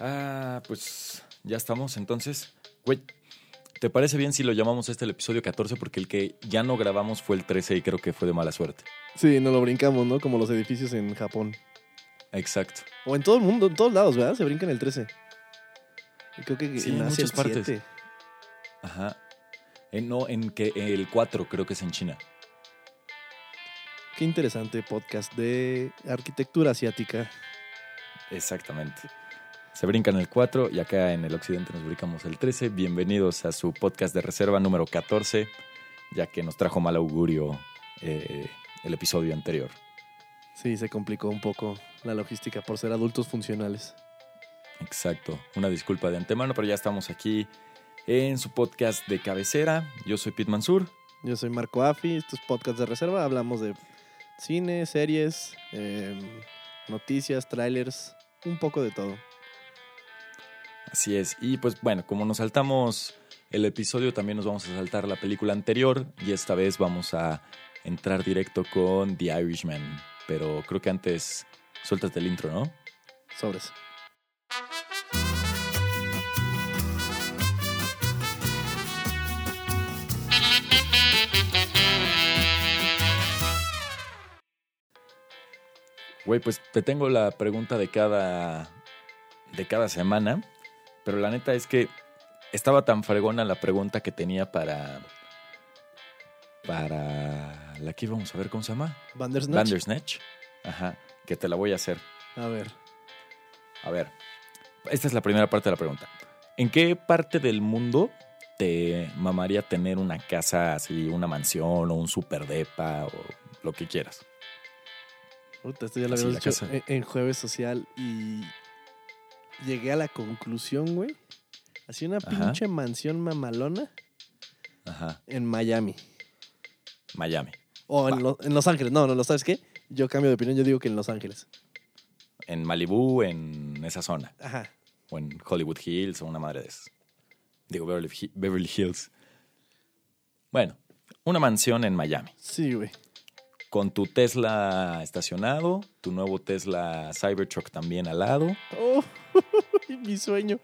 Ah, pues ya estamos entonces. Güey, ¿te parece bien si lo llamamos este el episodio 14? Porque el que ya no grabamos fue el 13 y creo que fue de mala suerte. Sí, nos lo brincamos, ¿no? Como los edificios en Japón. Exacto. O en todo el mundo, en todos lados, ¿verdad? Se brincan el 13. Y creo que Sí, en nace muchas partes. 7. Ajá. Eh, no, en que el 4 creo que es en China. Qué interesante podcast de arquitectura asiática. Exactamente. Se brincan el 4 y acá en el occidente nos brincamos el 13. Bienvenidos a su podcast de reserva número 14, ya que nos trajo mal augurio eh, el episodio anterior. Sí, se complicó un poco la logística por ser adultos funcionales. Exacto. Una disculpa de antemano, pero ya estamos aquí en su podcast de cabecera. Yo soy Pete Mansur. Yo soy Marco Afi, estos podcasts de reserva hablamos de cine, series, eh, noticias, trailers, un poco de todo. Así es. Y pues bueno, como nos saltamos el episodio, también nos vamos a saltar la película anterior y esta vez vamos a entrar directo con The Irishman. Pero creo que antes suéltate el intro, ¿no? Sobres. Güey, pues te tengo la pregunta de cada, de cada semana, pero la neta es que estaba tan fregona la pregunta que tenía para, para la que íbamos a ver, ¿cómo se llama? Bandersnatch. Bandersnatch. Ajá, que te la voy a hacer. A ver. A ver, esta es la primera parte de la pregunta. ¿En qué parte del mundo te mamaría tener una casa así, una mansión o un super depa o lo que quieras? Puta, esto ya lo habíamos en, en Jueves Social y llegué a la conclusión, güey. Así una Ajá. pinche mansión mamalona Ajá, en Miami. Miami. O en. Lo- Los Ángeles. No, no, no, ¿sabes qué? Yo cambio de opinión, yo digo que en Los Ángeles. En Malibú, en esa zona. Ajá. O en Hollywood Hills o una madre de esas. Digo, Beverly Hills. Bueno, una mansión en Miami. Sí, güey. Con tu Tesla estacionado, tu nuevo Tesla Cybertruck también al lado. Oh, mi sueño.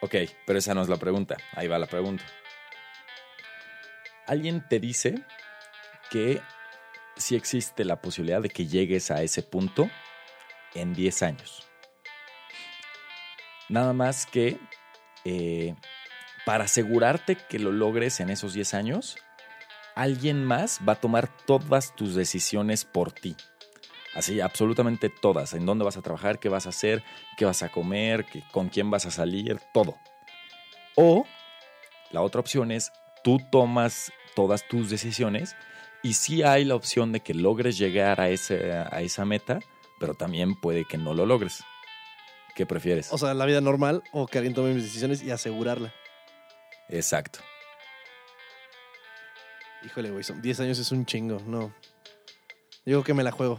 Ok, pero esa no es la pregunta. Ahí va la pregunta. Alguien te dice que sí existe la posibilidad de que llegues a ese punto en 10 años. Nada más que eh, para asegurarte que lo logres en esos 10 años, alguien más va a tomar todas tus decisiones por ti. Así, absolutamente todas. En dónde vas a trabajar, qué vas a hacer, qué vas a comer, con quién vas a salir, todo. O la otra opción es tú tomas todas tus decisiones y sí hay la opción de que logres llegar a, ese, a esa meta, pero también puede que no lo logres. ¿Qué prefieres? O sea, la vida normal o que alguien tome mis decisiones y asegurarla. Exacto. Híjole, güey, son 10 años es un chingo, no. Digo que me la juego.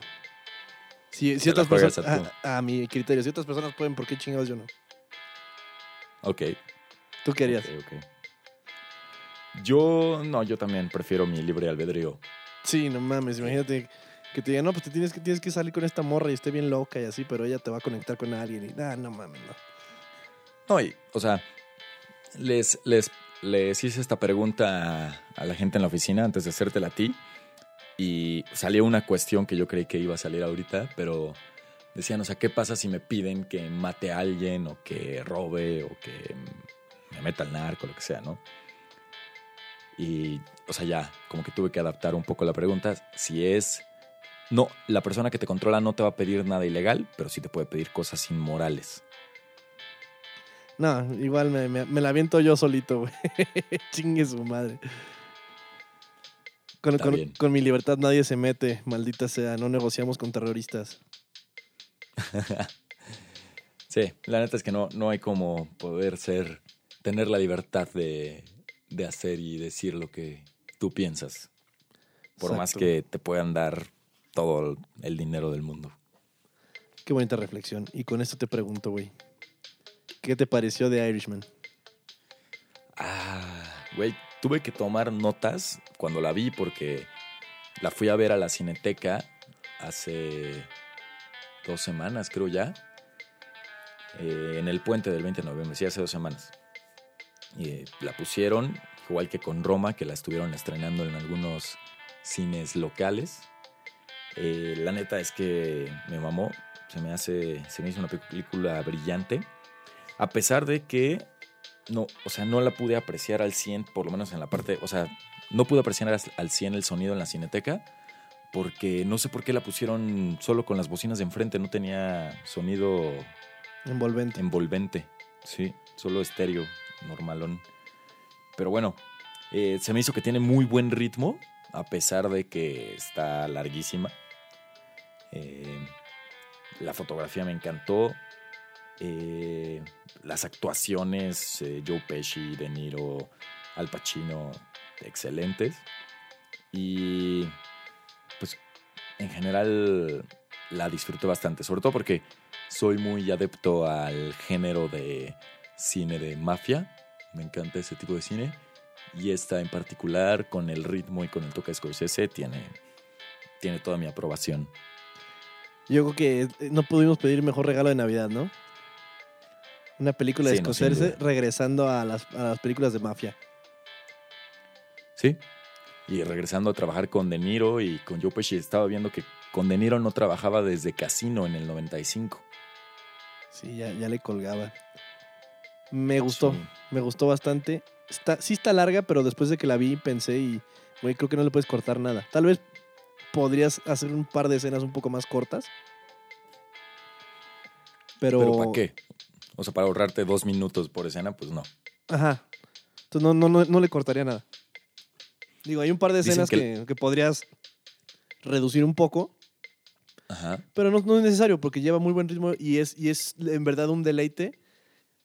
Si, otras personas, a a, a mi criterio, si otras personas pueden, ¿por qué chingados yo no? Ok. ¿Tú qué harías? ok, ok. Yo, no, yo también prefiero mi libre albedrío. Sí, no mames, imagínate que te digan, no, pues te tienes que, tienes que salir con esta morra y esté bien loca y así, pero ella te va a conectar con alguien y, ah, no mames, no. No, y, o sea, les, les, les hice esta pregunta a, a la gente en la oficina antes de hacértela a ti y salió una cuestión que yo creí que iba a salir ahorita, pero decían, o sea, ¿qué pasa si me piden que mate a alguien o que robe o que me meta al narco, lo que sea, ¿no? Y, o sea, ya, como que tuve que adaptar un poco la pregunta. Si es, no, la persona que te controla no te va a pedir nada ilegal, pero sí te puede pedir cosas inmorales. No, igual me, me- me la aviento yo solito, güey. Chingue su madre. Con, mi libertad nadie se mete, maldita sea, no negociamos con terroristas. Sí, la neta es que no, no hay como poder ser, tener la libertad de, de hacer y decir lo que tú piensas. Por más que te puedan dar todo el dinero del mundo. Qué bonita reflexión. Y con esto te pregunto, güey. ¿Qué te pareció de Irishman? Ah, güey, tuve que tomar notas cuando la vi porque la fui a ver a la cineteca hace dos semanas, creo ya. eh, en el puente del 20 de noviembre, sí, hace dos semanas. Eh, la pusieron, igual que con Roma, que la estuvieron estrenando en algunos cines locales. Eh, la neta es que me mamó, se me hace, se me hizo una película brillante, a pesar de que no, o sea, no la pude apreciar al 100, por lo menos en la parte, o sea, no pude apreciar al 100 el sonido en la cineteca, porque no sé por qué la pusieron solo con las bocinas de enfrente, no tenía sonido envolvente. Envolvente, sí, solo estéreo, normalón. Pero bueno, eh, se me hizo que tiene muy buen ritmo, a pesar de que está larguísima. Eh, la fotografía me encantó. Eh, las actuaciones, Joe Pesci, De Niro, Al Pacino, excelentes. Y pues en general la disfruté bastante, sobre todo porque soy muy adepto al género de cine de mafia. Me encanta ese tipo de cine. Y esta en particular, con el ritmo y con el toque de Scorsese, tiene, tiene toda mi aprobación. Yo creo que eh, no pudimos pedir mejor regalo de Navidad, ¿no? Una película de Scorsese regresando a las, a las películas de mafia. Sí, y regresando a trabajar con De Niro y con Joe Pesci, estaba viendo que con De Niro no trabajaba desde Casino en el 95. Sí, ya, ya le colgaba. Me gustó, me gustó bastante. Está, sí está larga, pero después de que la vi pensé y, güey, creo que no le puedes cortar nada. Tal vez podrías hacer un par de escenas un poco más cortas. Pero, ¿Pero para qué? O sea, para ahorrarte dos minutos por escena, pues no. Ajá. Entonces no, no, no, no le cortaría nada. Digo, hay un par de escenas que, podrías reducir un poco. Ajá. Pero no, es necesario porque lleva muy buen ritmo y es, y es en verdad un deleite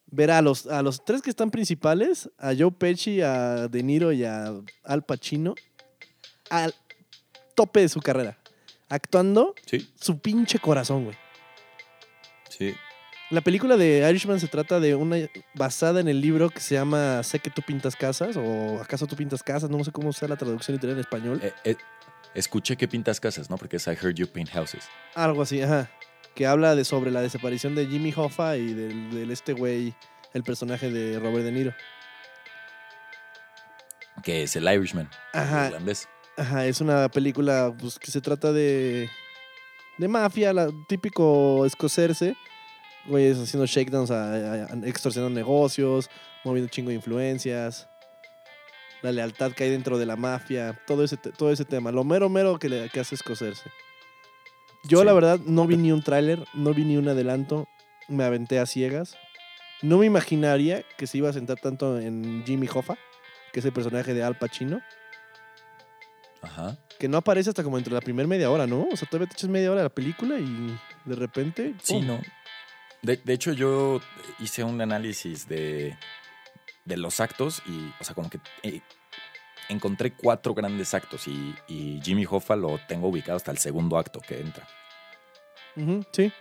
ver a los, a los tres que están principales, a Joe Pesci, a De Niro y a Al Pacino, al tope de su carrera. Actuando su pinche corazón, güey. Sí. La película de Irishman se trata de una basada en el libro que se llama Sé que tú pintas casas o ¿Acaso tú pintas casas? No sé cómo sea la traducción literal en español. Eh, eh, escuché que pintas casas, ¿no? Porque es I heard you paint houses. Algo así, ajá. Que habla de sobre la desaparición de Jimmy Hoffa y del, este güey, el personaje de Robert De Niro. Que es el Irishman, ajá. Ajá, es una película pues, que se trata de, de mafia, la, típico escocerse güeyes haciendo shakedowns, extorsionando negocios, moviendo chingo de influencias, la lealtad que hay dentro de la mafia, todo ese, todo ese tema. Lo mero mero que, le, que hace escocerse. Yo, la verdad, no vi ni un tráiler, no vi ni un adelanto, me aventé a ciegas. No me imaginaría que se iba a sentar tanto en Jimmy Hoffa, que es el personaje de Al Pacino. Ajá. Que no aparece hasta como entre la primera media hora, ¿no? O sea, todavía te echas media hora de la película y de repente. Sí, no. De, hecho, yo hice un análisis de, de, los actos y, o sea, como que eh, encontré cuatro grandes actos y, Jimmy Hoffa lo tengo ubicado hasta el segundo acto que entra. sí.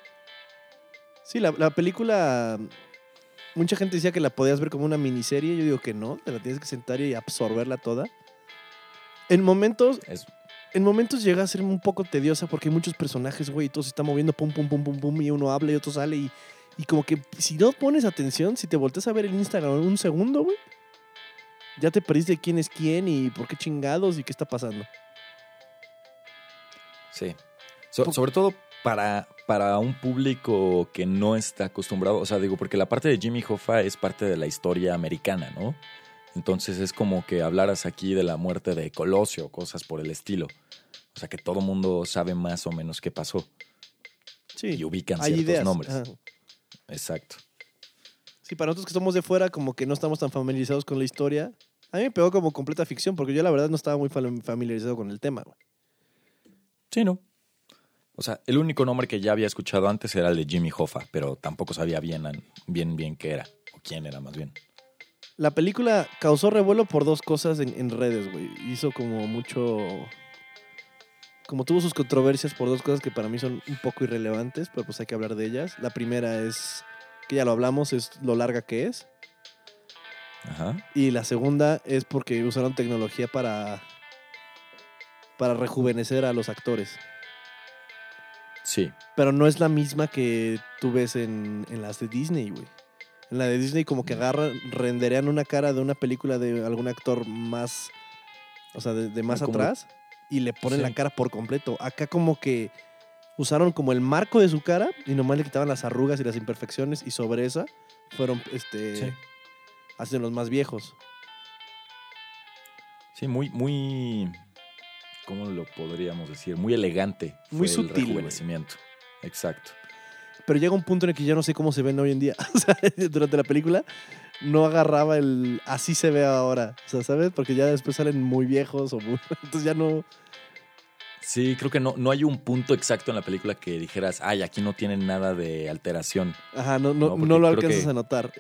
Sí, la, la, película. Mucha gente decía que la podías ver como una miniserie. Yo digo que no, te la tienes que sentar y absorberla toda. En momentos. En momentos llega a ser un poco tediosa porque hay muchos personajes, güey, y todo se está moviendo pum, pum, pum, pum, pum, y uno habla y otro sale. Y, y como que si no pones atención, si te volteas a ver el Instagram un segundo, güey, ya te perdiste quién es quién y por qué chingados y qué está pasando. Sí. sobre todo para, para un público que no está acostumbrado, o sea, digo, porque la parte de Jimmy Hoffa es parte de la historia americana, ¿no? Entonces es como que hablaras aquí de la muerte de Colosio, cosas por el estilo. O sea que todo mundo sabe más o menos qué pasó. Sí. Y ubican ciertos nombres. Exacto. Sí, para nosotros que somos de fuera, como que no estamos tan familiarizados con la historia. A mí me pegó como completa ficción, porque yo la verdad no estaba muy familiarizado con el tema. Sí, no. O sea, el único nombre que ya había escuchado antes era el de Jimmy Hoffa, pero tampoco sabía bien, bien, bien qué era, o quién era más bien. La película causó revuelo por dos cosas en, redes, güey. Hizo como mucho. Como tuvo sus controversias por dos cosas que para mí son un poco irrelevantes, pero pues hay que hablar de ellas. La primera es, que ya lo hablamos, es lo larga que es. Ajá. Y la segunda es porque usaron tecnología para. para rejuvenecer a los actores. Sí, Pero no es la misma que tú ves en, en las de Disney, güey. En la de Disney como que agarran, renderean una cara de una película de algún actor más, o sea, de, de más como- atrás y le ponen Sí. la cara por completo. Acá como que usaron como el marco de su cara y nomás le quitaban las arrugas y las imperfecciones y sobre esa fueron, este, Sí. hacen los más viejos. sí, muy, muy, ¿cómo lo podríamos decir? Muy elegante. Muy fue el sutil, güey. rejuvenecimiento. Exacto. Pero llega un punto en el que ya no sé cómo se ven hoy en día. O sea, durante la película no agarraba el así se ve ahora. O sea, ¿sabes? Porque ya después salen muy viejos o muy... Entonces ya no... Sí, creo que no, no hay un punto exacto en la película que dijeras, ay, aquí no tienen nada de alteración. Ajá, no, no, No, lo alcanzas que- a notar.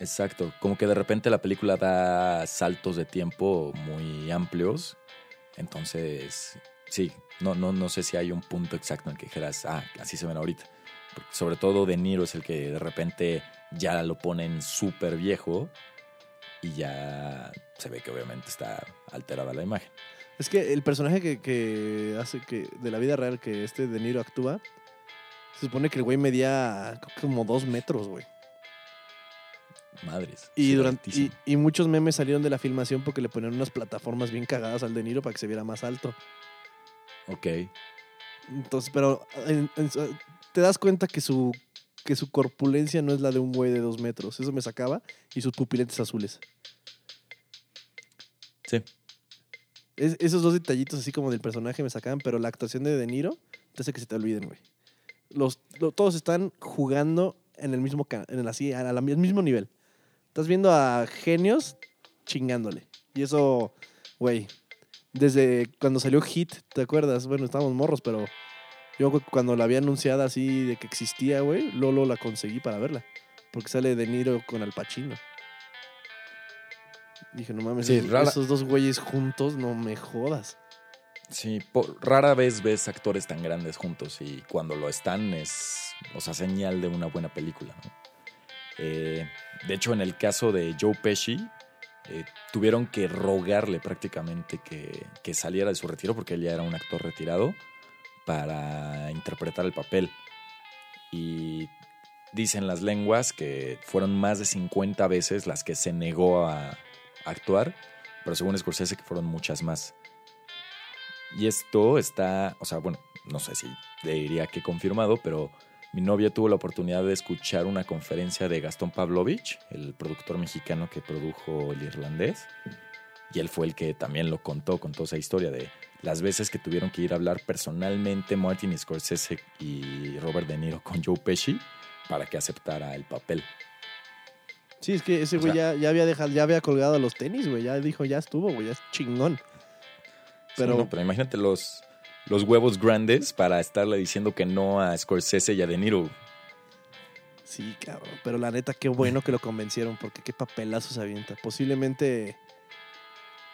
Exacto. Como que de repente la película da saltos de tiempo muy amplios. Entonces, sí, no, no, no sé si hay un punto exacto en el que dijeras, ah, así se ven ahorita. Porque sobre todo De Niro es el que de repente ya lo ponen súper viejo y ya se ve que obviamente está alterada la imagen. Es que el personaje que, que hace que de la vida real que este De Niro actúa, se supone que el güey medía como dos metros, güey. Madres. Y, durante, y, muchos memes salieron de la filmación porque le ponían unas plataformas bien cagadas al De Niro para que se viera más alto. Ok. Entonces, pero en- en su- te das cuenta que su, que su corpulencia no es la de un güey de dos metros. Eso me sacaba. Y sus pupiletes azules. Sí. Es- esos dos detallitos así como del personaje me sacaban, pero la actuación de De Niro te hace que se te olviden, güey. Los, lo- todos están jugando en el mismo, en el, así, al mismo nivel. Estás viendo a genios chingándole. Y eso, güey, desde cuando salió Hit, ¿te acuerdas? Bueno, estábamos morros, pero yo cu- cuando la había anunciada así de que existía, güey, Lolo la conseguí para verla. Porque sale De Niro con Al Pacino. Dije, no mames, Sí, esos, rara- esos dos güeyes juntos, no me jodas. Sí, rara vez ves actores tan grandes juntos y cuando lo están es, o sea, señal de una buena película. ¿no? Eh, de hecho, en el caso de Joe Pesci, eh, tuvieron que rogarle prácticamente que, que saliera de su retiro porque él ya era un actor retirado para interpretar el papel. Y dicen las lenguas que fueron más de 50 veces las que se negó a, actuar, pero según Scorsese que fueron muchas más. Y esto está, o sea, bueno, no sé si diría que confirmado, pero mi novia tuvo la oportunidad de escuchar una conferencia de Gastón Pavlovich, el productor mexicano que produjo El Irlandés. Y él fue el que también lo contó, contó esa historia de las veces que tuvieron que ir a hablar personalmente Martin Scorsese y Robert De Niro con Joe Pesci para que aceptara el papel. Sí, es que ese O güey sea- ya, ya había dejado, ya había colgado los tenis, güey. Ya dijo, ya estuvo, güey, ya es chingón. Pero, imagínate los, los huevos grandes para estarle diciendo que no a Scorsese y a De Niro. sí, cabrón. Pero la neta, qué bueno que lo convencieron, porque qué papelazo se avienta. Posiblemente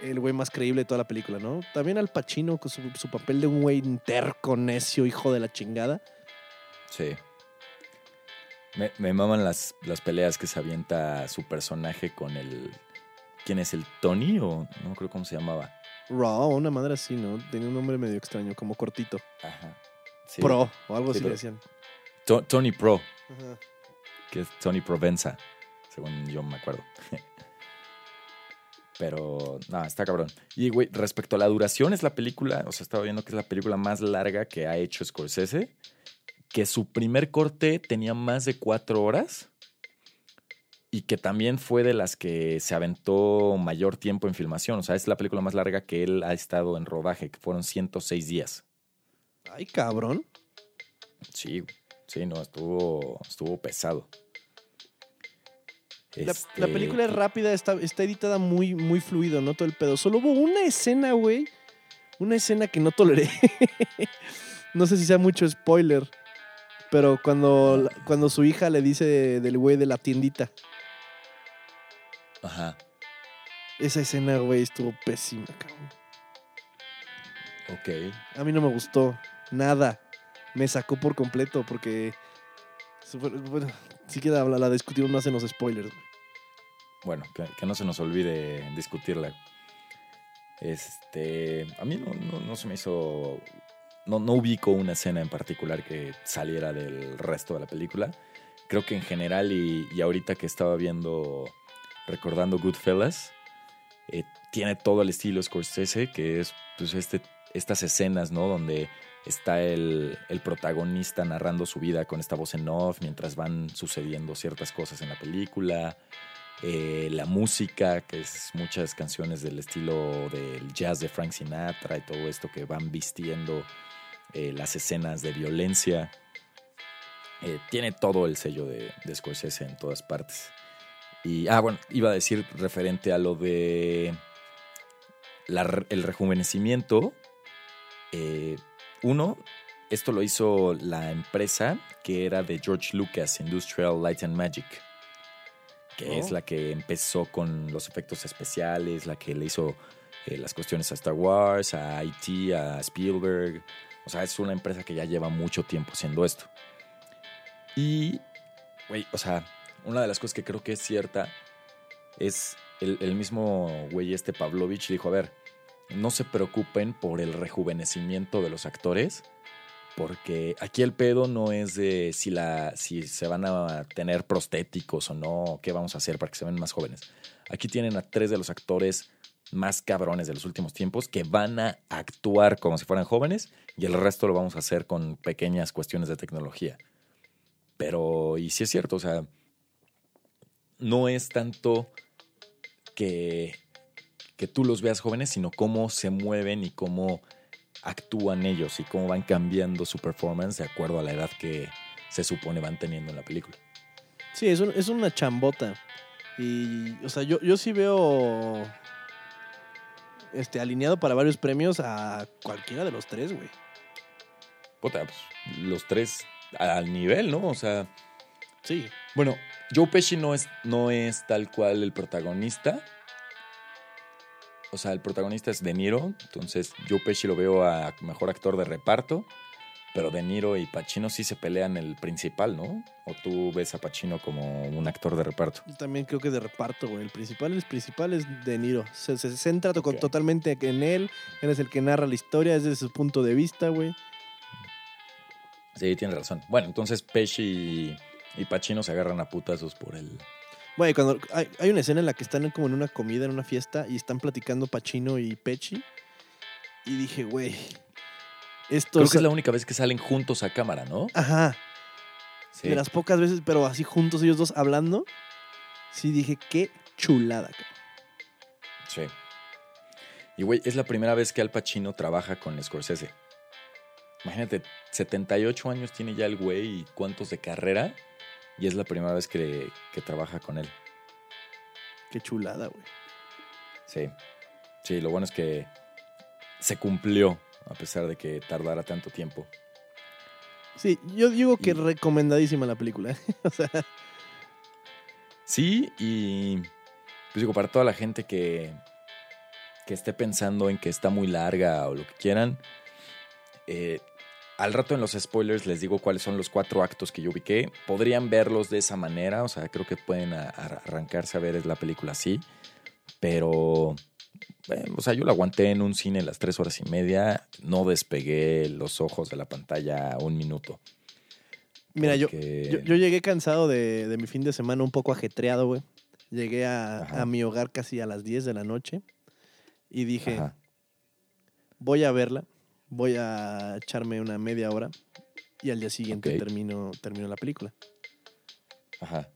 el güey más creíble de toda la película, ¿no? También Al Pacino con su, su papel de un güey terco, necio, hijo de la chingada. Sí. Me, me maman las, las peleas que se avienta su personaje con el. ¿Quién es el Tony? O no creo cómo se llamaba. Raw, una madre así, ¿no? Tenía un nombre medio extraño, como cortito. Ajá. Sí. Pro, o algo Sí, así le decían. To- Tony Pro, Ajá. que es Tony Provenza, según yo me acuerdo. Pero, no, está cabrón. Y, güey, respecto a la duración, es la película, o sea, estaba viendo que es la película más larga que ha hecho Scorsese, que su primer corte tenía más de cuatro horas y que también fue de las que se aventó mayor tiempo en filmación. O sea, es la película más larga que él ha estado en rodaje, que fueron 106 días. Ay, cabrón. Sí, sí, no, estuvo, estuvo pesado. La, Este, la película es rápida, está, está editada muy, muy fluido, ¿no? Todo el pedo. Solo hubo una escena, güey. Una escena que no toleré. no sé si sea mucho spoiler. Pero cuando, cuando su hija le dice del güey de la tiendita. Ajá, Esa escena, güey, estuvo pésima, cabrón. ok. A mí no me gustó. Nada. Me sacó por completo porque... Bueno, si queda la, la discutimos más en los spoilers. Bueno, que, que no se nos olvide discutirla. Este, a mí no, no- no se me hizo no, no ubico una escena en particular que saliera del resto de la película. Creo que en general, y, y ahorita que estaba viendo, recordando Goodfellas, eh, tiene todo el estilo Scorsese, que es pues, este, estas escenas, ¿no? Donde está el, el protagonista narrando su vida con esta voz en off mientras van sucediendo ciertas cosas en la película. Eh, la música, que es muchas canciones del estilo del jazz de Frank Sinatra y todo esto que van vistiendo eh, las escenas de violencia. Eh, tiene todo el sello de, de Scorsese en todas partes. Y, ah, bueno, iba a decir referente a lo de el rejuvenecimiento. Eh, uno, esto lo hizo la empresa que era de George Lucas, Industrial Light and Magic, que Oh. es la que empezó con los efectos especiales, la que le hizo eh, las cuestiones a Star Wars, a IT, a Spielberg. O sea, es una empresa que ya lleva mucho tiempo haciendo esto. Y, güey, o sea, una de las cosas que creo que es cierta es el, el mismo güey este Pavlovich dijo, a ver, no se preocupen por el rejuvenecimiento de los actores, porque aquí el pedo no es de si, la, si se van a tener prostéticos o no, qué vamos a hacer para que se ven más jóvenes. Aquí tienen a tres de los actores más cabrones de los últimos tiempos que van a actuar como si fueran jóvenes y el resto lo vamos a hacer con pequeñas cuestiones de tecnología. Pero, y sí es cierto, o sea, no es tanto que, que tú los veas jóvenes, sino cómo se mueven y cómo actúan ellos y cómo van cambiando su performance de acuerdo a la edad que se supone van teniendo en la película. Sí, es, un- es una chambota. Y, o sea, yo, yo sí veo este, alineado para varios premios a cualquiera de los tres, güey. Puta, pues, los tres al nivel, ¿no? O sea, Sí. bueno, Joe Pesci no es, no es tal cual el protagonista. O sea, el protagonista es De Niro, entonces Joe Pesci lo veo a mejor actor de reparto, pero De Niro y Pacino sí se pelean el principal, ¿no? O tú ves a Pacino como un actor de reparto. Yo también creo que de reparto, güey. El principal, el principal es De Niro. Se, se centra totalmente en él. Él es el que narra la historia, es desde su punto de vista, güey. Sí, tienes razón. Bueno, entonces Pesci y, y Pacino se agarran a putazos por el... Güey, cuando hay, hay una escena en la que están como en una comida, en una fiesta, y están platicando Pacino y Pechi. Y dije, güey, esto Creo que es la única vez que salen juntos a cámara, ¿no? Ajá, Sí. de las pocas veces, pero así juntos ellos dos hablando. Sí dije, qué chulada. Sí. Y güey, es la primera vez que Al Pacino trabaja con Scorsese. Imagínate, 78 años tiene ya el güey y cuántos de carrera. Y es la primera vez que, que trabaja con él. Qué chulada, güey. Sí. Sí, lo bueno es que se cumplió a pesar de que tardara tanto tiempo. Sí, yo digo que Y- recomendadísima la película. o sea, Sí, y pues digo, para toda la gente que, que esté pensando en que está muy larga o lo que quieran, eh, al rato en los spoilers les digo cuáles son los cuatro actos que yo ubiqué. Podrían verlos de esa manera, o sea, creo que pueden a- a- arrancarse a ver la película así, pero, eh, o sea, yo la aguanté en un cine las tres horas y media, no despegué los ojos de la pantalla un minuto. mira, yo, porque- yo, yo llegué cansado de, de mi fin de semana un poco ajetreado, güey. Llegué a, mi hogar casi a las 10 de la noche y dije, Ajá, voy a verla, voy a echarme una media hora y al día siguiente termino, termino la película. ajá.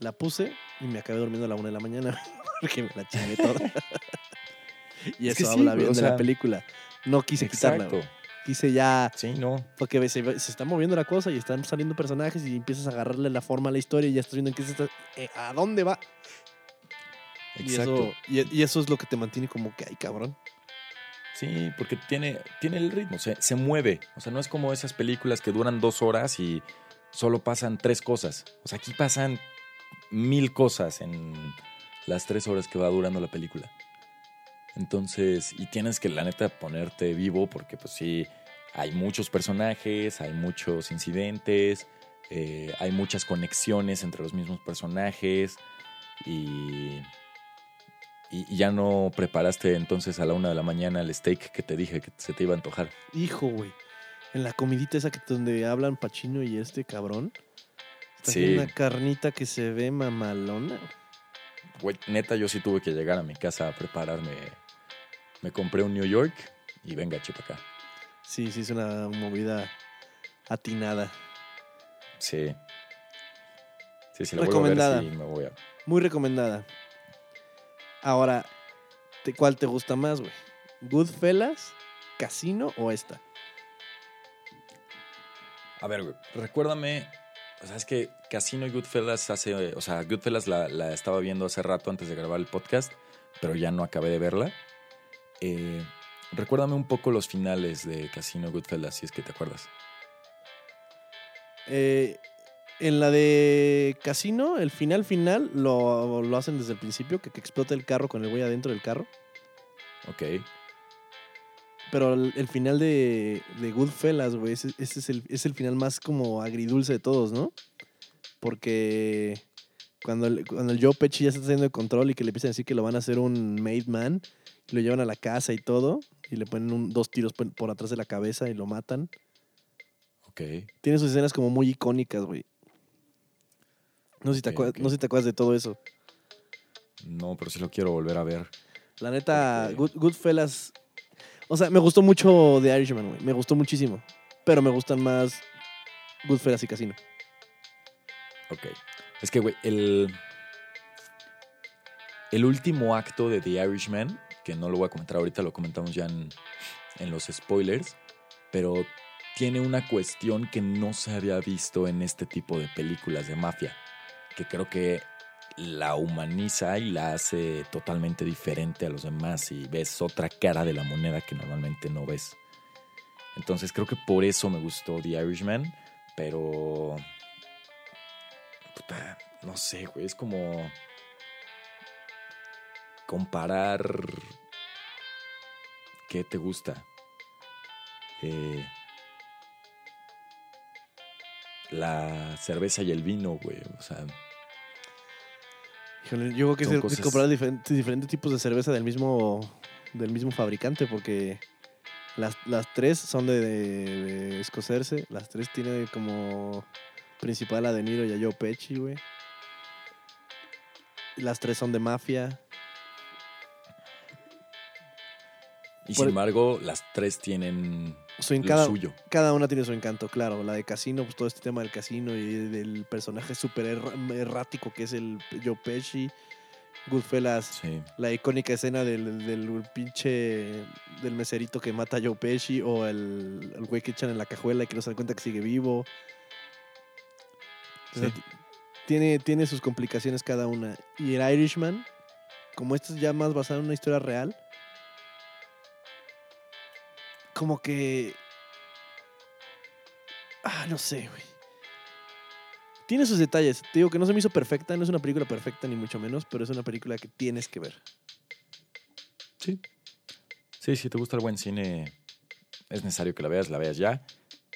La puse y me acabé durmiendo a la una de la mañana porque me la chingué toda. y Es eso habla bien o de la película. No quise quitarla, güey. Quise ya Sí, no. Porque se, se está moviendo la cosa y están saliendo personajes y empiezas a agarrarle la forma a la historia y ya estás viendo en qué se está, eh, a dónde va. Y Exacto. eso, y, y eso es lo que te mantiene como que, ay, cabrón. Sí, porque tiene, tiene el ritmo, se, se mueve. O sea, no es como esas películas que duran dos horas y solo pasan tres cosas. O sea, aquí pasan mil cosas en las tres horas que va durando la película. Entonces, y tienes que, la neta, ponerte vivo porque, pues sí, hay muchos personajes, hay muchos incidentes, eh, hay muchas conexiones entre los mismos personajes y, y, ya no preparaste entonces a la una de la mañana el steak que te dije que se te iba a antojar. Hijo, güey. En la comidita esa que donde hablan Pachino y este cabrón. Está Sí. una carnita que se ve mamalona. Güey, neta, yo sí tuve que llegar a mi casa a prepararme. Me compré un New York y venga, chipa acá. Sí, sí, es una movida atinada. Sí. Sí, si la vuelvo a ver, Recomendada. sí me voy a... Muy recomendada. Ahora, ¿te- ¿cuál te gusta más, güey? ¿Goodfellas, Casino o esta? A ver, güey, recuérdame. O sea, es que Casino y Goodfellas hace. O sea, Goodfellas la, la estaba viendo hace rato antes de grabar el podcast, pero ya no acabé de verla. Eh, recuérdame un poco los finales de Casino y Goodfellas, si es que te acuerdas. Eh, en la de Casino, el final final lo, lo hacen desde el principio, que, que explota el carro con el güey adentro del carro. Ok. Pero el, el final de, de Goodfellas, güey, ese, ese es, el, es el final más como agridulce de todos, ¿no? Porque cuando el, cuando el Joe Pesci ya está teniendo el control y que le empiezan a decir que lo van a hacer un made man, y lo llevan a la casa y todo, y le ponen un- dos tiros por, por atrás de la cabeza y lo matan. Ok. Tiene sus escenas como muy icónicas, güey. No sé, si te acuerdas, no sé si te acuerdas de todo eso. No, pero sí lo quiero volver a ver. La neta. Good, Goodfellas. O sea, me gustó mucho The Irishman, güey. Me gustó muchísimo. Pero me gustan más Goodfellas y Casino. Ok. Es que, güey, el. El último acto de The Irishman, que no lo voy a comentar ahorita, lo comentamos ya en, en los spoilers, pero tiene una cuestión que no se había visto en este tipo de películas de mafia, que creo que la humaniza y la hace totalmente diferente a los demás y ves otra cara de la moneda que normalmente no ves. Entonces creo que por eso me gustó The Irishman, pero puta, no sé, güey, es como comparar qué te gusta. Eh, la cerveza y el vino, güey, o sea, Híjole, yo creo que es Son el- es cosas- comprar diferentes, diferentes tipos de cerveza del mismo, del mismo fabricante, porque las, las tres son de, de, de escocerse. Las tres tienen como principal a De Niro y a Joe Pesci, güey. Las tres son de mafia. y Por- sin embargo, las tres tienen Su, cada, suyo. cada una tiene su encanto, claro. La de Casino, pues todo este tema del casino y del personaje súper errático que es el Joe Pesci. Goodfellas, Sí, la icónica escena del, del pinche del meserito que mata a Joe Pesci o el, el güey que echan en la cajuela y que no se da cuenta que sigue vivo. O sea, Sí. tiene, tiene sus complicaciones cada una. Y el Irishman, como este es ya más basado en una historia real, como que... Ah, no sé, güey. Tiene sus detalles. Te digo que no se me hizo perfecta, no es una película perfecta ni mucho menos, pero es una película que tienes que ver. sí. Sí, si te gusta el buen cine, es necesario que la veas, la veas ya,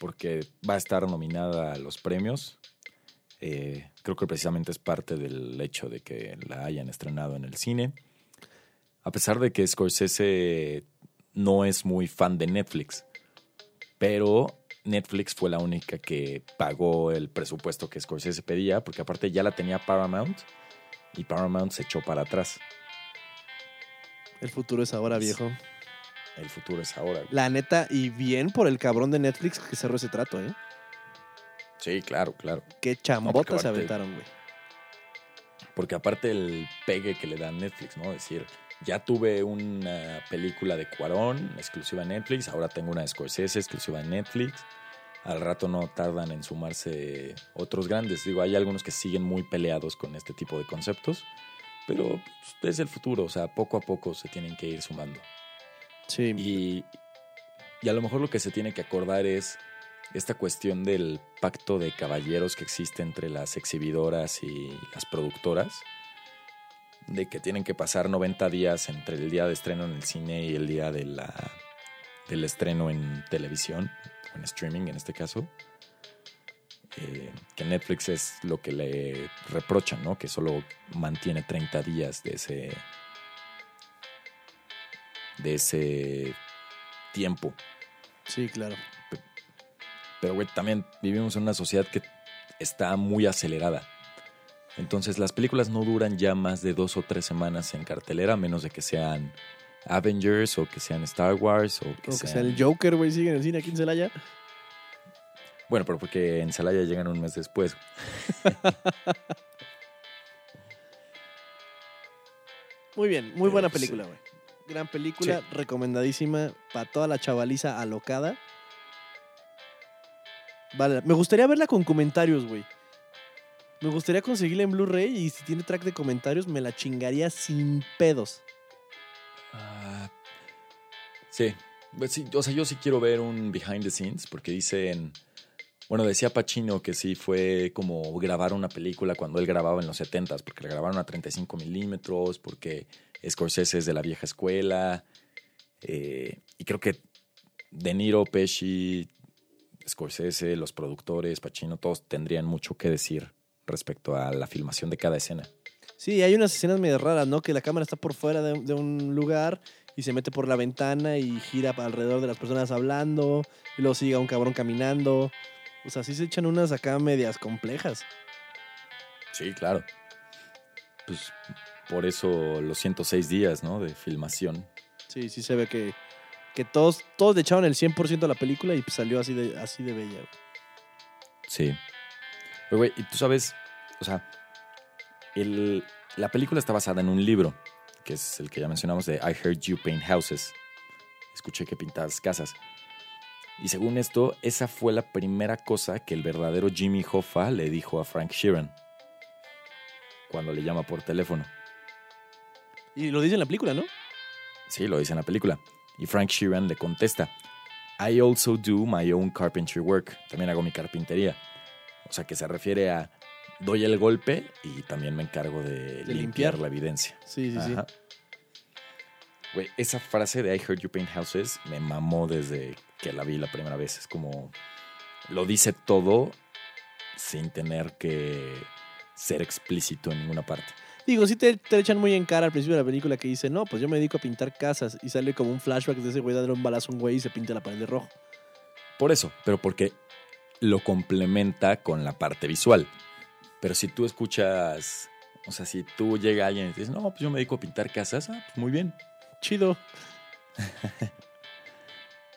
porque va a estar nominada a los premios. Eh, creo que precisamente es parte del hecho de que la hayan estrenado en el cine. A pesar de que Scorsese no es muy fan de Netflix, pero Netflix fue la única que pagó el presupuesto que Scorsese pedía, porque aparte ya la tenía Paramount y Paramount se echó para atrás. El futuro es ahora, viejo. El futuro es ahora. güey. La neta, y bien por el cabrón de Netflix que cerró ese trato, ¿eh? Sí, claro, claro. Qué chambotas se aventaron, güey. Porque aparte el pegue que le da Netflix, ¿no? Decir, ya tuve una película de Cuarón exclusiva en Netflix, ahora tengo una de Scorsese exclusiva en Netflix. Al rato no tardan en sumarse otros grandes. Digo, hay algunos que siguen muy peleados con este tipo de conceptos, pero pues, es el futuro, o sea, poco a poco se tienen que ir sumando. Sí. Y, y a lo mejor lo que se tiene que acordar es esta cuestión del pacto de caballeros que existe entre las exhibidoras y las productoras, de que tienen que pasar 90 días entre el día de estreno en el cine y el día de la, del estreno en televisión, o en streaming en este caso. Eh, que Netflix es lo que le reprochan, ¿no? Que solo mantiene 30 días de ese de ese tiempo. Sí, claro. Pero, güey, también vivimos en una sociedad que está muy acelerada. Entonces, las películas no duran ya más de dos o tres semanas en cartelera, a menos de que sean Avengers o que sean Star Wars o que, O que sean... sea el Joker, güey, sigue en el cine aquí en Celaya. Bueno, pero porque en Celaya llegan un mes después. Muy bien, muy Pero, buena pues, película, güey. Gran película, recomendadísima para toda la chavaliza alocada. Vale, me gustaría verla con comentarios, güey. Me gustaría conseguirla en Blu-ray y si tiene track de comentarios me la chingaría sin pedos. Ah, sí. Pues sí, O sea, yo sí quiero ver un behind the scenes porque dicen. Bueno, decía Pacino que sí fue como grabar una película cuando él grababa en los 70s, porque la grabaron a 35 milímetros, porque Scorsese es de la vieja escuela. eh, y creo que De Niro, Pesci, Scorsese, los productores, Pacino, todos tendrían mucho que decir respecto a la filmación de cada escena. Sí, hay unas escenas medio raras, ¿no? Que la cámara está por fuera de, de un lugar y se mete por la ventana y gira alrededor de las personas hablando y luego sigue un cabrón caminando. O sea, sí se echan unas acá medias complejas. Sí, claro. Pues por eso los 106 días, ¿no? De filmación. Sí, sí se ve que, que todos, todos le echaron el 100% a la película y salió así de, así de bella. güey. Sí. Pero, güey, y tú sabes, o sea, el- la película está basada en un libro, que es el que ya mencionamos de I Heard You Paint Houses. Escuché que pintas casas. Y según esto, esa fue la primera cosa que el verdadero Jimmy Hoffa le dijo a Frank Sheeran cuando le llama por teléfono. Y lo dice en la película, ¿no? Sí, lo dice en la película. Y Frank Sheeran le contesta, I also do my own carpentry work. También hago mi carpintería. O sea, que se refiere a doy el golpe y también me encargo de, De limpiar, limpiar. la evidencia. Sí, sí, sí. Güey, esa frase de I heard you paint houses me mamó desde que la vi la primera vez. Es como lo dice todo sin tener que ser explícito en ninguna parte. Digo, sí te, te echan muy en cara al principio de la película que dice, no, pues yo me dedico a pintar casas y sale como un flashback de ese güey dándole un balazo a un güey y se pinta la pared de rojo. Por eso, pero porque lo complementa con la parte visual. Pero si tú escuchas, o sea, si tú llega alguien y te dice, no, pues yo me dedico a pintar casas, ah, pues muy bien. Chido.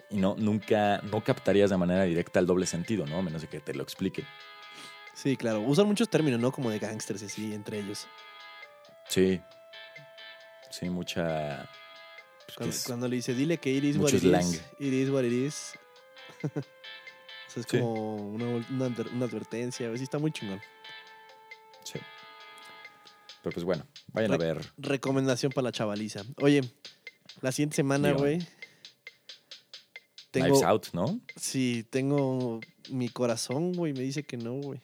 Y no, nunca, no captarías de manera directa el doble sentido, ¿no? A menos de que te lo explique. Sí, claro. Usan muchos términos, ¿no? Como de gangsters y así, entre ellos. Sí. Sí, mucha. pues, Cuando, le dice, dile que it is what it is. It is what it is. o sea, es Sí. como una, una una advertencia. güey. Sí, está muy chingón. sí. Pero pues bueno, vayan a ver. Recomendación para la chavaliza. Oye, la siguiente semana, güey. Tengo, Knives Out, ¿no? Sí, tengo mi corazón, güey, me dice que no, güey.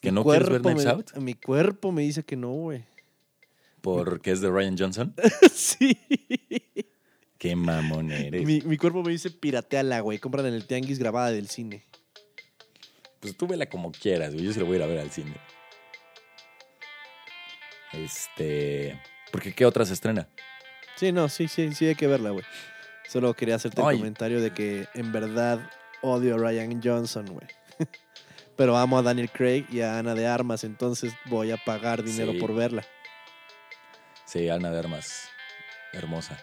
¿Que Mi no quieres ver Knives me- Out? Mi cuerpo me dice que no, güey. Porque es de Ryan Johnson. sí. Qué mamón eres. Mi, mi cuerpo me dice pirateala, güey. Cómprala en el tianguis grabada del cine. Pues tú vela como quieras, güey. Yo se lo voy a ir a ver al cine. Este. Porque ¿qué otra se estrena? Sí, no, sí, sí, sí hay que verla, güey. Solo quería hacerte el comentario de que en verdad odio a Ryan Johnson, güey. Pero amo a Daniel Craig y a Ana de Armas, entonces voy a pagar dinero Sí. por verla. Sí, Ana de Armas. Hermosa.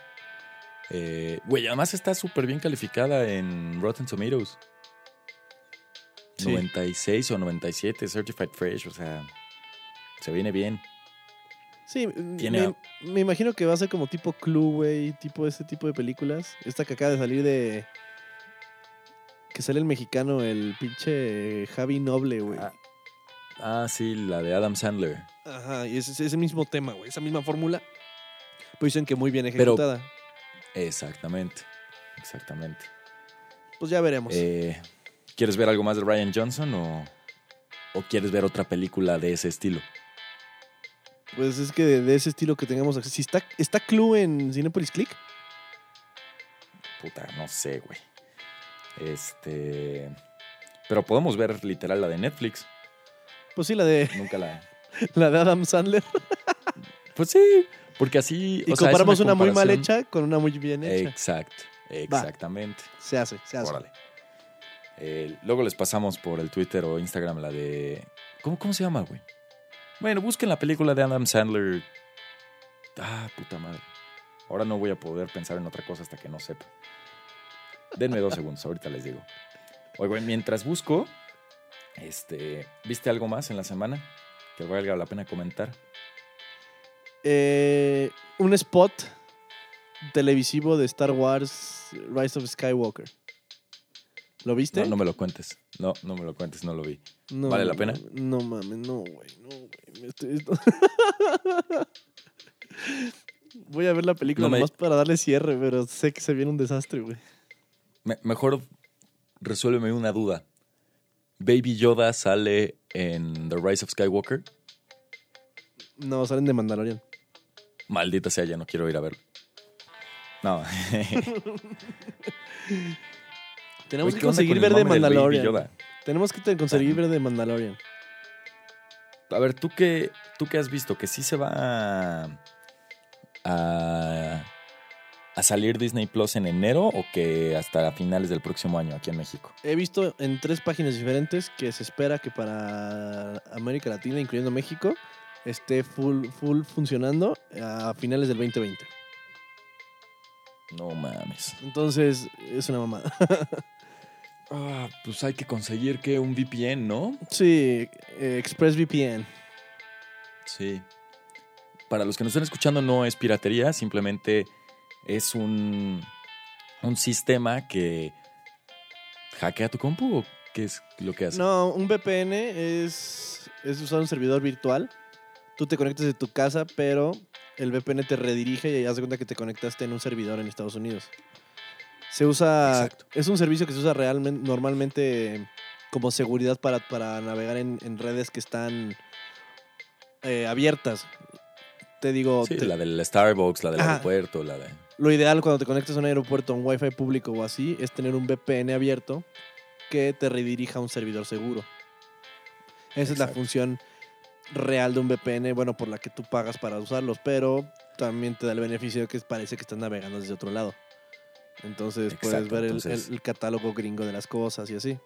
Eh, Güey, además está súper bien calificada en Rotten Tomatoes. Sí. 96 o 97, Certified Fresh, o sea, se viene bien. Sí, me, me imagino que va a ser como tipo Clue, güey, tipo ese tipo de películas. Esta que acaba de salir de... Que sale el mexicano, el pinche Javi Noble, güey. Ah, Ah, sí, la de Adam Sandler. Ajá, y es es ese mismo tema, güey, esa misma fórmula. Pues dicen que muy bien Pero- ejecutada. Exactamente, exactamente. Pues ya veremos. Eh, ¿Quieres ver algo más de Ryan Johnson o, o quieres ver otra película de ese estilo? Pues es que de, de ese estilo que tengamos. Si está, está Clue en Cinepolis Click. Puta, no sé, güey. Este. Pero podemos ver literal la de Netflix. Pues sí, la de, Nunca la. la de Adam Sandler. Pues sí, porque así. Y o sea, es comparamos una, muy mal hecha con una muy bien hecha. Exacto, exactamente. Se hace, se hace. Órale. Eh, luego les pasamos por el Twitter o Instagram la de. ¿Cómo, cómo se llama, güey? Bueno, busquen la película de Adam Sandler. Ah, puta madre. Ahora no voy a poder pensar en otra cosa hasta que no sepa. Denme dos segundos, ahorita les digo. Oye, güey, mientras busco, este, ¿viste algo más en la semana que valga la pena comentar? Eh, un spot televisivo de Star Wars Rise of Skywalker. ¿Lo viste? No, no me lo cuentes. No, no me lo cuentes, no lo vi. No, ¿Vale la pena? No mames, no, güey, no, güey. me estoy- Voy a ver la película No me- nomás para darle cierre, pero sé que se viene un desastre, güey. Me- mejor resuélveme una duda. ¿Baby Yoda sale en The Rise of Skywalker? No, salen de Mandalorian. Maldita sea, ya no quiero ir a verlo. No. Tenemos que ¿qué onda conseguir ver de Mandalorian. Tenemos que conseguir ver de Mandalorian. A ver, ¿tú qué, ¿tú qué has visto? ¿Que sí se va a, a, a salir Disney Plus en enero o que hasta finales del próximo año aquí en México? He visto en tres páginas diferentes que se espera que para América Latina, incluyendo México, esté full, full funcionando a finales del 2020. No mames. Entonces, es una mamada. Ah, pues hay que conseguir que un VPN, ¿no? sí, eh, ExpressVPN. Sí. Para los que nos están escuchando, no es piratería, simplemente es un, un sistema que hackea tu compu o qué es lo que hace. No, un VPN es, es usar un servidor virtual. Tú te conectas de tu casa, pero el VPN te redirige y haz de cuenta que te conectaste en un servidor en Estados Unidos. Se usa. Exacto. Es un servicio que se usa realmente, normalmente como seguridad para, para navegar en, en redes que están eh, abiertas. Te digo, Sí, te- la del Starbucks, la del Ajá. aeropuerto, la de... lo ideal cuando te conectas a un aeropuerto, a un wifi público o así, es tener un VPN abierto que te redirija a un servidor seguro. Esa es la función real de un VPN, bueno, por la que tú pagas para usarlos, pero también te da el beneficio de que parece que estás navegando desde otro lado. Entonces puedes ver el- entonces- el, el catálogo gringo de las cosas y así.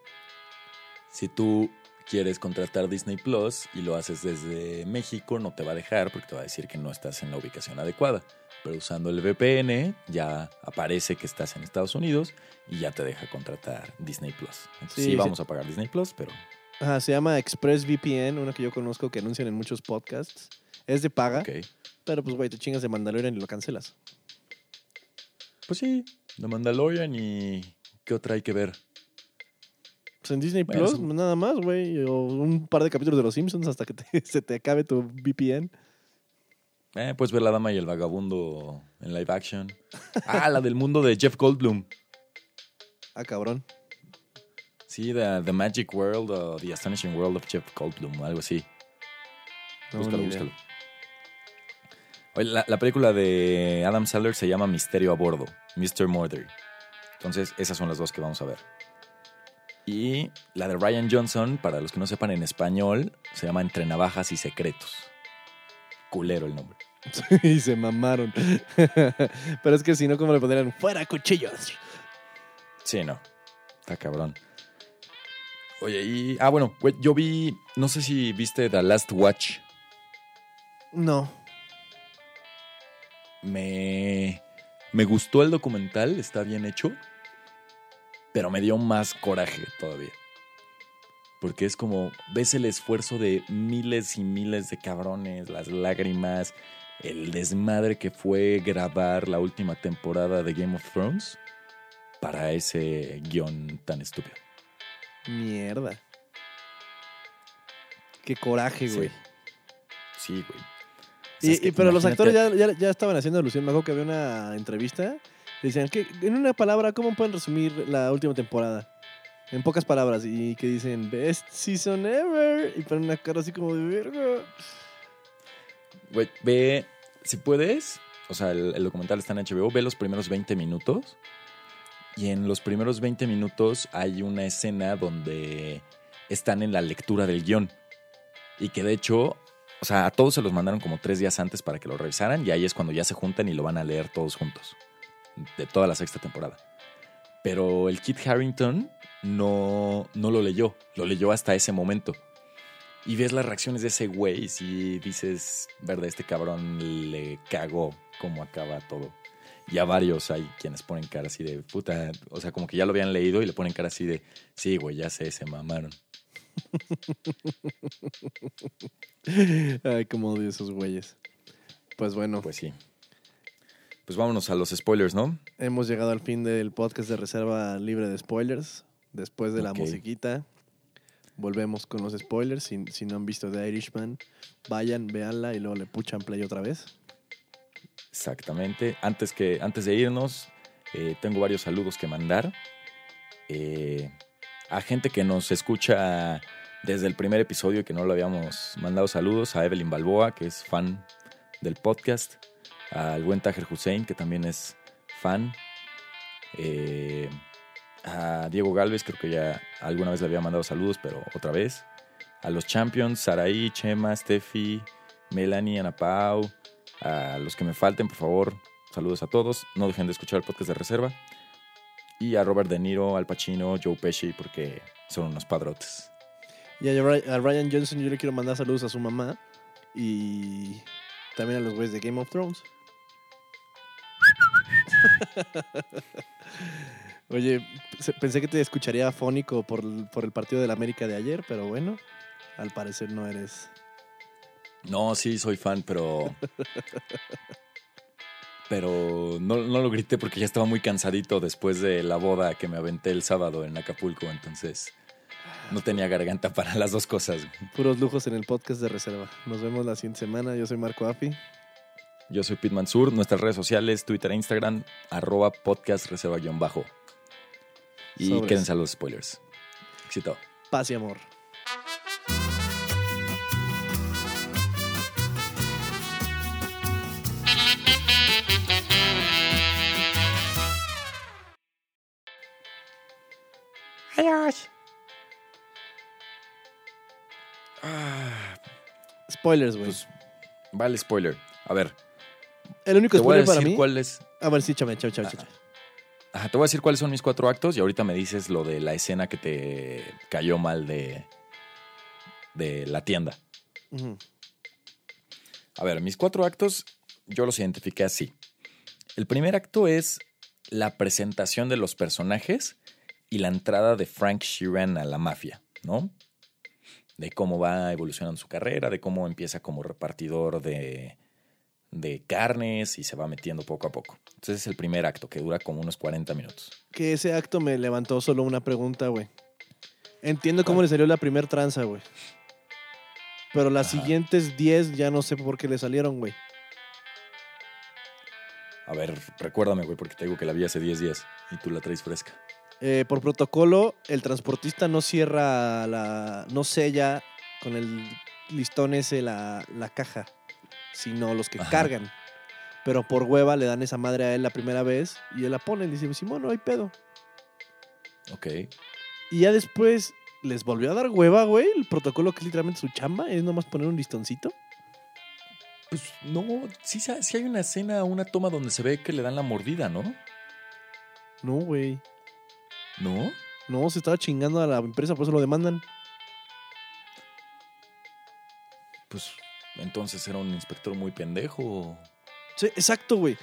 Si tú quieres contratar Disney Plus y lo haces desde México, no te va a dejar porque te va a decir que no estás en la ubicación adecuada. Pero usando el VPN ya aparece que estás en Estados Unidos y ya te deja contratar Disney Plus. Entonces, Sí, sí, sí. vamos a pagar Disney Plus, pero Ajá, se llama ExpressVPN, una que yo conozco que anuncian en muchos podcasts. Es de paga, ok. pero pues güey, te chingas de Mandalorian y lo cancelas. Pues sí, The Mandalorian y ¿qué otra hay que ver? Pues en Disney Bueno, Plus, nada más, güey. O un par de capítulos de Los Simpsons hasta que te- se te acabe tu VPN. Eh, puedes ver La Dama y el Vagabundo en live action. Ah, la del mundo de Jeff Goldblum. Ah, cabrón. Sí, The, The Magic World o The Astonishing World of Jeff Goldblum, algo así. No, búscalo, búscalo. Oye, la, la película de Adam Sandler se llama Misterio a Bordo, Mr. Murder. Entonces, esas son las dos que vamos a ver. Y la de Ryan Johnson, para los que no sepan en español, se llama Entre Navajas y Secretos. Culero el nombre. y se mamaron. Pero es que si no, ¿cómo le pondrían? ¡Fuera cuchillos! Sí, no. Está cabrón. Oye, y. Ah, bueno, güey, yo vi. No sé si viste The Last Watch. No. Me. Me gustó el documental, está bien hecho. Pero me dio más coraje todavía. Porque es como. Ves el esfuerzo de miles y miles de cabrones, las lágrimas, el desmadre que fue grabar la última temporada de Game of Thrones para ese guion tan estúpido. Mierda. Qué coraje, Sí. güey. Sí, güey. O sea, y- pero los actores ya, ya, ya estaban haciendo alusión. Me acuerdo que había una entrevista. Decían que en una palabra, ¿cómo pueden resumir la última temporada? En pocas palabras. Y que dicen, best season ever. Y ponen una cara así como de verga. Güey, ve, si puedes, o sea, el, documental está en HBO, ve los primeros 20 minutos. Y en los primeros 20 minutos hay una escena donde están en la lectura del guion. Y que de hecho, o sea, a todos se los mandaron como tres días antes para que lo revisaran. Y ahí es cuando ya se juntan y lo van a leer todos juntos. De toda la sexta temporada. Pero el Kit Harrington no, no lo leyó, lo leyó hasta ese momento. Y ves las reacciones de ese güey y dices, verdad, este cabrón le cagó cómo acaba todo. Y a varios hay quienes ponen cara así de puta, o sea, como que ya lo habían leído y le ponen cara así de, sí, güey, ya sé, se mamaron. Ay, cómo odio esos güeyes. Pues bueno. Pues sí. Pues vámonos a los spoilers, ¿no? Hemos llegado al fin del podcast de reserva libre de spoilers. Después de la musiquita, volvemos con los spoilers. Si, si no han visto The Irishman, vayan, véanla y luego le puchan play otra vez. Exactamente. Antes, que, antes de irnos, eh, tengo varios saludos que mandar. Eh, a gente que nos escucha desde el primer episodio que no lo habíamos mandado saludos. A Evelyn Balboa, que es fan del podcast. Al buen Tajer Hussein, que también es fan. Eh, a Diego Galvez, creo que ya alguna vez le había mandado saludos, pero otra vez. A los Champions, Saraí, Chema, Steffi, Melanie, Ana Pau. A los que me falten, por favor, saludos a todos. No dejen de escuchar el podcast de reserva. Y a Robert De Niro, Al Pacino, Joe Pesci, porque son unos padrotes. Y a Ry- a Ryan Johnson yo le quiero mandar saludos a su mamá. Y también a los güeyes de Game of Thrones. Oye, pensé que te escucharía afónico por, el- por el partido de la América de ayer, pero bueno, al parecer no eres. No, sí, soy fan, pero. Pero no, no lo grité porque ya estaba muy cansadito después de la boda que me aventé el sábado en Acapulco. Entonces no tenía garganta para las dos cosas. Puros lujos en el podcast de reserva. Nos vemos la siguiente semana. Yo soy Marco Afi. Yo soy Pete Mansur. Nuestras redes sociales, Twitter e Instagram, arroba podcast reserva guion bajo. Y Sobres. quédense a los spoilers. Éxito. Paz y amor. Adiós. Ah, Spoilers, güey. pues, vale, spoiler. A ver, el único te voy a spoiler para mí. cuál es. A ver, sí, chame, chame, chame, chame. Ajá, te voy a decir cuáles son mis cuatro actos y ahorita me dices lo de la escena que te cayó mal de, de la tienda. A ver, mis cuatro actos yo los identifiqué así. El primer acto es la presentación de los personajes y la entrada de Frank Sheeran a la mafia, ¿no? De cómo va evolucionando su carrera, de cómo empieza como repartidor de, de carnes y se va metiendo poco a poco. Entonces es el primer acto que dura como unos 40 minutos. Que ese acto me levantó solo una pregunta, güey. Entiendo cómo le salió la primer tranza, güey. Pero las Ajá. siguientes 10 ya no sé por qué le salieron, güey. A ver, recuérdame, güey, porque te digo que la vi hace 10 días y tú la traes fresca. Eh, por protocolo, el transportista no cierra la. no sella con el listón ese la, la caja, sino los que Ajá. cargan. Pero por hueva le dan esa madre a él la primera vez y él la pone y dice, Simón, no hay pedo. Ok. Y ya después les volvió a dar hueva, güey. El protocolo que es literalmente su chamba es nomás poner un listoncito. Pues no, sí, sí hay una escena, una toma donde se ve que le dan la mordida, ¿no? No, güey. ¿No? No, se estaba chingando a la empresa, por eso lo demandan. Pues entonces era un inspector muy pendejo. Sí, exacto, güey.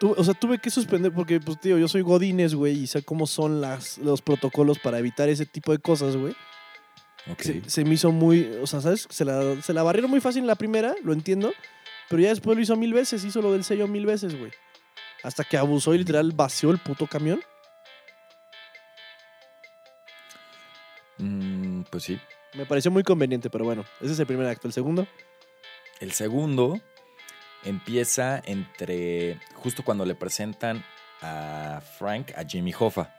Tu- o sea, tuve que suspender porque, pues, tío, yo soy Godines, güey, y sé cómo son las, los protocolos para evitar ese tipo de cosas, güey. Ok. Se, se me hizo muy, o sea, ¿sabes? Se la, se la barrieron muy fácil en la primera, lo entiendo, pero ya después lo hizo mil veces, hizo lo del sello mil veces, güey. Hasta que abusó y literal vació el puto camión. Mm, pues sí. Me pareció muy conveniente, pero bueno, ese es el primer acto. El segundo, El segundo empieza entre justo cuando le presentan a Frank a Jimmy Hoffa.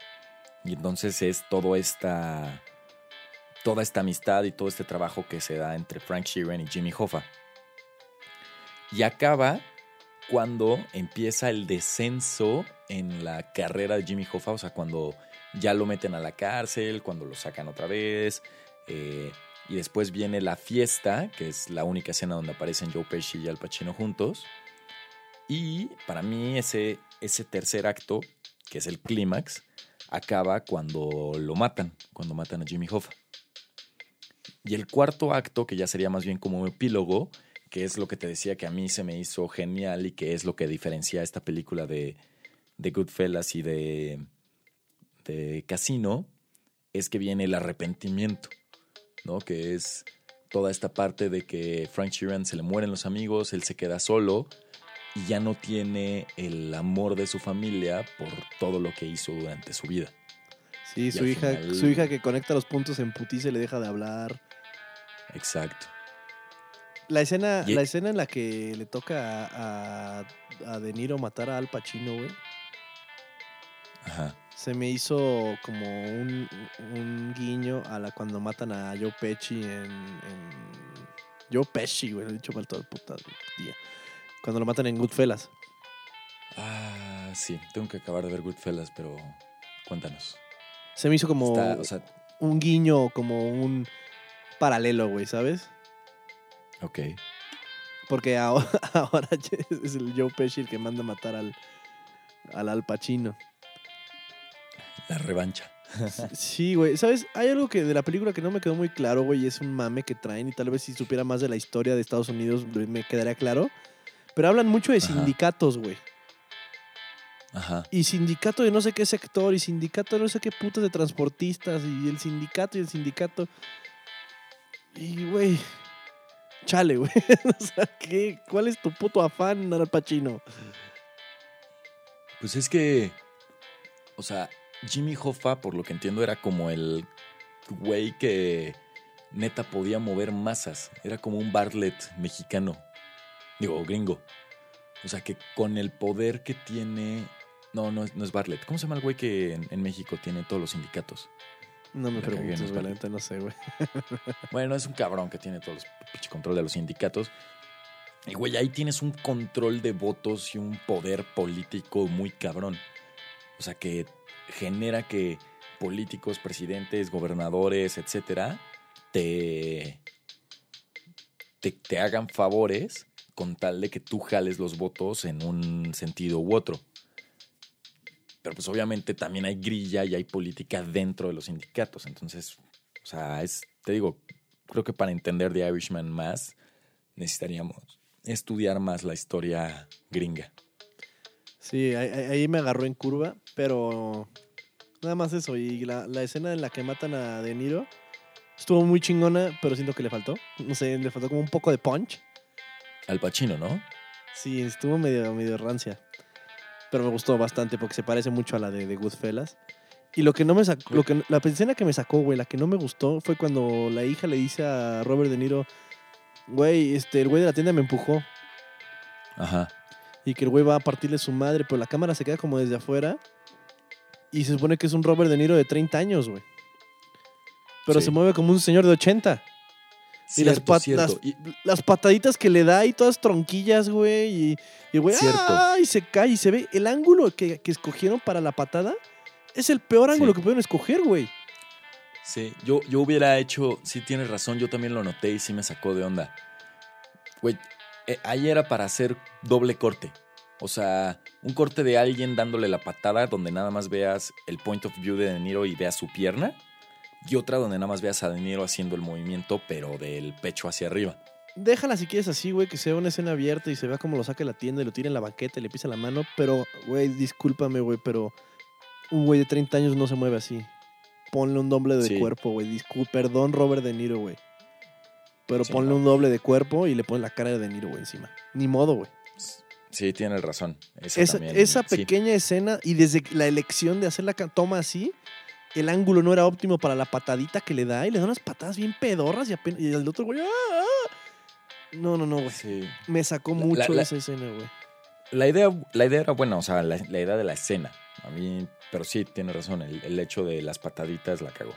Y entonces es todo esta toda esta amistad y todo este trabajo que se da entre Frank Sheeran y Jimmy Hoffa. Y acaba cuando empieza el descenso en la carrera de Jimmy Hoffa, o sea, cuando ya lo meten a la cárcel, cuando lo sacan otra vez, eh, y después viene la fiesta, que es la única escena donde aparecen Joe Pesci y Al Pacino juntos. Y para mí ese, ese tercer acto, que es el clímax, acaba cuando lo matan, cuando matan a Jimmy Hoffa. Y el cuarto acto, que ya sería más bien como un epílogo, que es lo que te decía que a mí se me hizo genial y que es lo que diferencia esta película de, de Goodfellas y de, de Casino, es que viene el arrepentimiento, ¿no? Que es toda esta parte de que Frank Sheeran se le mueren los amigos, él se queda solo y ya no tiene el amor de su familia por todo lo que hizo durante su vida. Sí, Y su hija, final- su hija que conecta los puntos en putiza y le deja de hablar. Exacto. La escena, Y- la escena en la que le toca a, a, a De Niro matar a Al Pacino, güey, Ajá. Se me hizo como un, un guiño a la cuando matan a Joe Pesci en, en Joe Pesci, güey, lo he dicho mal todo el puta día. Cuando lo matan en Goodfellas. Ah, sí, tengo que acabar de ver Goodfellas, pero cuéntanos. Se me hizo como Está, o sea, un guiño, como un paralelo, güey, ¿sabes? ok. Porque ahora, ahora es el Joe Pesci el que manda a matar al, al Al Pacino. La revancha. Sí, güey. ¿Sabes? Hay algo que de la película que no me quedó muy claro, güey, es un mame que traen, y tal vez si supiera más de la historia de Estados Unidos me quedaría claro. Pero hablan mucho de Ajá. sindicatos, güey. Ajá. Y sindicato de no sé qué sector, y sindicato de no sé qué putas de transportistas, y el sindicato y el sindicato. Y, güey. Chale, güey. o sea, ¿qué? ¿cuál es tu puto afán, Al Pacino? Pues es que, o sea, Jimmy Hoffa, por lo que entiendo, era como el güey que neta podía mover masas. Era como un Bartlett mexicano. Digo, gringo. O sea, que con el poder que tiene... No, no, es- no es Bartlett. ¿Cómo se llama el güey que en, en México tiene todos los sindicatos? No me preguntes, no no sé, güey. Bueno, es un cabrón que tiene todo el pinche control de los sindicatos. Y güey, ahí tienes un control de votos y un poder político muy cabrón. O sea, que genera que políticos, presidentes, gobernadores, etcétera, te, te, hagan favores con tal de que tú jales los votos en un sentido u otro. Pero pues obviamente también hay grilla y hay política dentro de los sindicatos. Entonces, o sea, es, te digo, creo que para entender The Irishman más, necesitaríamos estudiar más la historia gringa. Sí, ahí me agarró en curva, pero nada más eso. Y la, la escena en la que matan a De Niro estuvo muy chingona, pero siento que le faltó. No sé, le faltó como un poco de punch. Al Pacino, ¿no? Sí, estuvo medio, medio rancia. Pero me gustó bastante porque se parece mucho a la de, de Goodfellas. Y lo que no me sacó, lo que, la escena que me sacó, güey, la que no me gustó fue cuando la hija le dice a Robert De Niro, güey, este, el güey de la tienda me empujó. Ajá. y que el güey va a partirle su madre, pero la cámara se queda como desde afuera y se supone que es un Robert De Niro de 30 años, güey. Pero Sí. se mueve como un señor de 80. y las, Cierto, pat- cierto. las, Y- las pataditas que le da y todas tronquillas, güey. Y, güey, Cierto. ¡ah! y se cae y se ve. El ángulo que, que escogieron para la patada es el peor ángulo Sí. que pueden escoger, güey. Sí, yo, yo hubiera hecho, sí tienes razón, yo también lo noté y sí me sacó de onda. Güey, eh, ahí era para hacer doble corte. O sea, un corte de alguien dándole la patada donde nada más veas el point of view de De Niro y veas su pierna. Y otra donde nada más veas a De Niro haciendo el movimiento, pero del pecho hacia arriba. Déjala si quieres así, güey, que sea una escena abierta y se vea cómo lo saca de la tienda y lo tira en la banqueta y le pisa la mano. Pero, güey, discúlpame, güey, pero un güey de 30 años no se mueve así. Ponle un doble de Sí. cuerpo, güey. Discul- Perdón, Robert De Niro, güey. Pero Sí, ponle no. un doble de cuerpo y le pones la cara de De Niro, güey, encima. Ni modo, güey. Sí, tienes razón. Esa, Esa, también, esa sí. pequeña escena y desde la elección de hacer la toma así, el ángulo no era óptimo para la patadita que le da y le da unas patadas bien pedorras y, apenas, y el otro güey. ¡ah! ¡ah! No, no, no, güey. Sí. Me sacó mucho la- la- esa escena, güey. La idea, la idea era buena, o sea, la, la idea de la escena. A mí, pero sí, tiene razón, el, el hecho de las pataditas la cagó.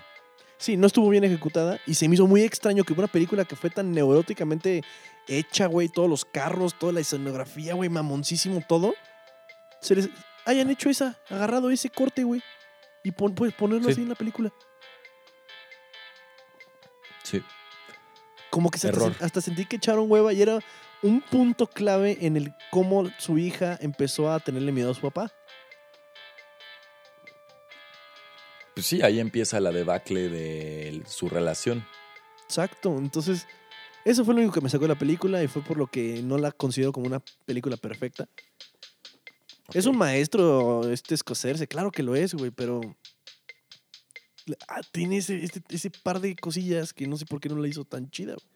Sí, no estuvo bien ejecutada y se me hizo muy extraño que una película que fue tan neuróticamente hecha, güey, todos los carros, toda la escenografía, güey, mamoncísimo todo, se les hayan hecho esa, agarrado ese corte, güey, y pon, pues, ponerlo Sí. así en la película. Sí. Como que hasta, hasta sentí que echaron hueva y era un punto clave en el cómo su hija empezó a tenerle miedo a su papá. pues sí, ahí empieza la debacle de su relación. Exacto. Entonces, eso fue lo único que me sacó de la película y fue por lo que no la considero como una película perfecta. Es un maestro este escocerse, claro que lo es, güey, pero ah, tiene ese, este, ese, par de cosillas que no sé por qué no la hizo tan chida. Güey.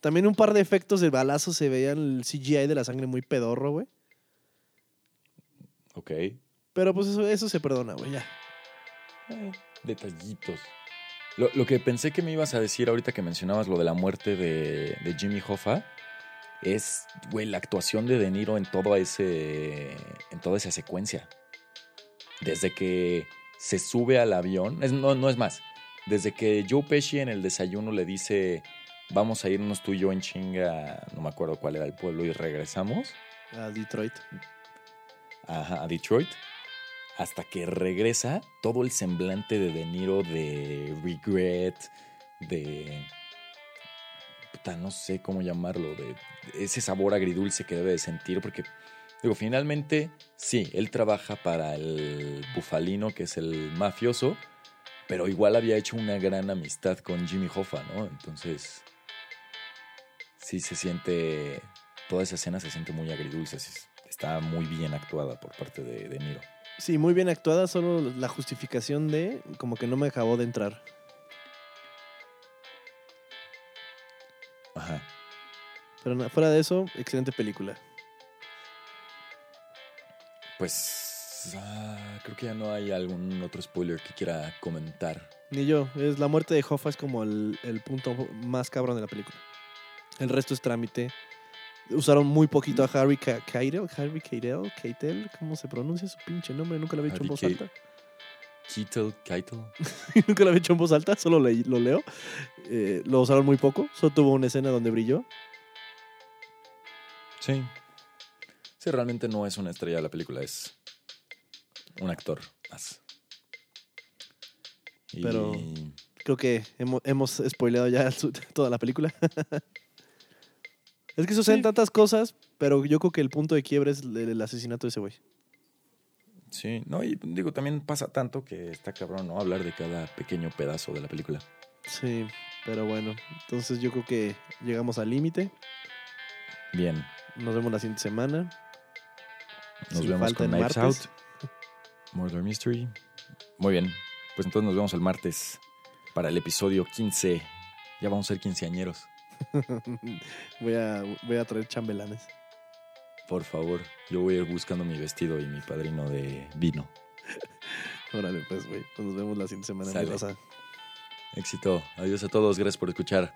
También un par de efectos de balazo se veían el CGI de la sangre muy pedorro, güey. Ok. Pero pues eso, eso se perdona, güey, ya. Eh, detallitos. Lo, que pensé que me ibas a decir ahorita que mencionabas lo de la muerte de, de Jimmy Hoffa es, güey, la actuación de De Niro en, todo ese, en toda esa secuencia. Desde que se sube al avión, no, no es más, desde que Joe Pesci en el desayuno le dice, vamos a irnos tú y yo en chinga, no me acuerdo cuál era el pueblo, y regresamos. A Detroit. Ajá, a Detroit. Hasta que regresa todo el semblante de De Niro de regret, de no sé cómo llamarlo, de ese sabor agridulce que debe de sentir, porque, digo, finalmente, sí, él trabaja para el bufalino, que es el mafioso, pero igual había hecho una gran amistad con Jimmy Hoffa, ¿no? Entonces, sí se siente, toda esa escena se siente muy agridulce, está muy bien actuada por parte de, de Niro. Sí, muy bien actuada, solo la justificación de como que no me acabó de entrar. Ajá. Pero fuera de eso, excelente película. Pues ah, creo que ya no hay algún otro spoiler que quiera comentar. Ni yo. Es la muerte de Hoffa es como el, punto más cabrón de la película. El resto es trámite. Usaron muy poquito a Harry Keitel. Harry Keitel, Keitel, ¿cómo se pronuncia su pinche nombre? Nunca lo había hecho en voz alta. Keitel, Keitel. Nunca lo había hecho en voz alta, solo lo leo. Eh, lo usaron muy poco. Solo tuvo una escena donde brilló. Sí. Sí, realmente no es una estrella de la película, es un actor más. Pero creo que hemos, hemos spoileado ya toda la película. es que suceden tantas cosas, pero yo creo que el punto de quiebre es el, asesinato de ese güey. Sí, no, y digo, también pasa tanto que está cabrón, ¿no? Hablar de cada pequeño pedazo de la película. Sí, pero bueno, entonces yo creo que llegamos al límite. Bien. Nos vemos la siguiente semana. Nos vemos con Knives Out. Murder Mystery. Muy bien. Pues entonces nos vemos el martes para el episodio 15. Ya vamos a ser quinceañeros. voy, a, voy a traer chambelanes. Por favor, yo voy a ir buscando mi vestido y mi padrino de vino. Órale, pues, güey. Pues nos vemos la siguiente semana. Éxito. Adiós a todos. Gracias por escuchar.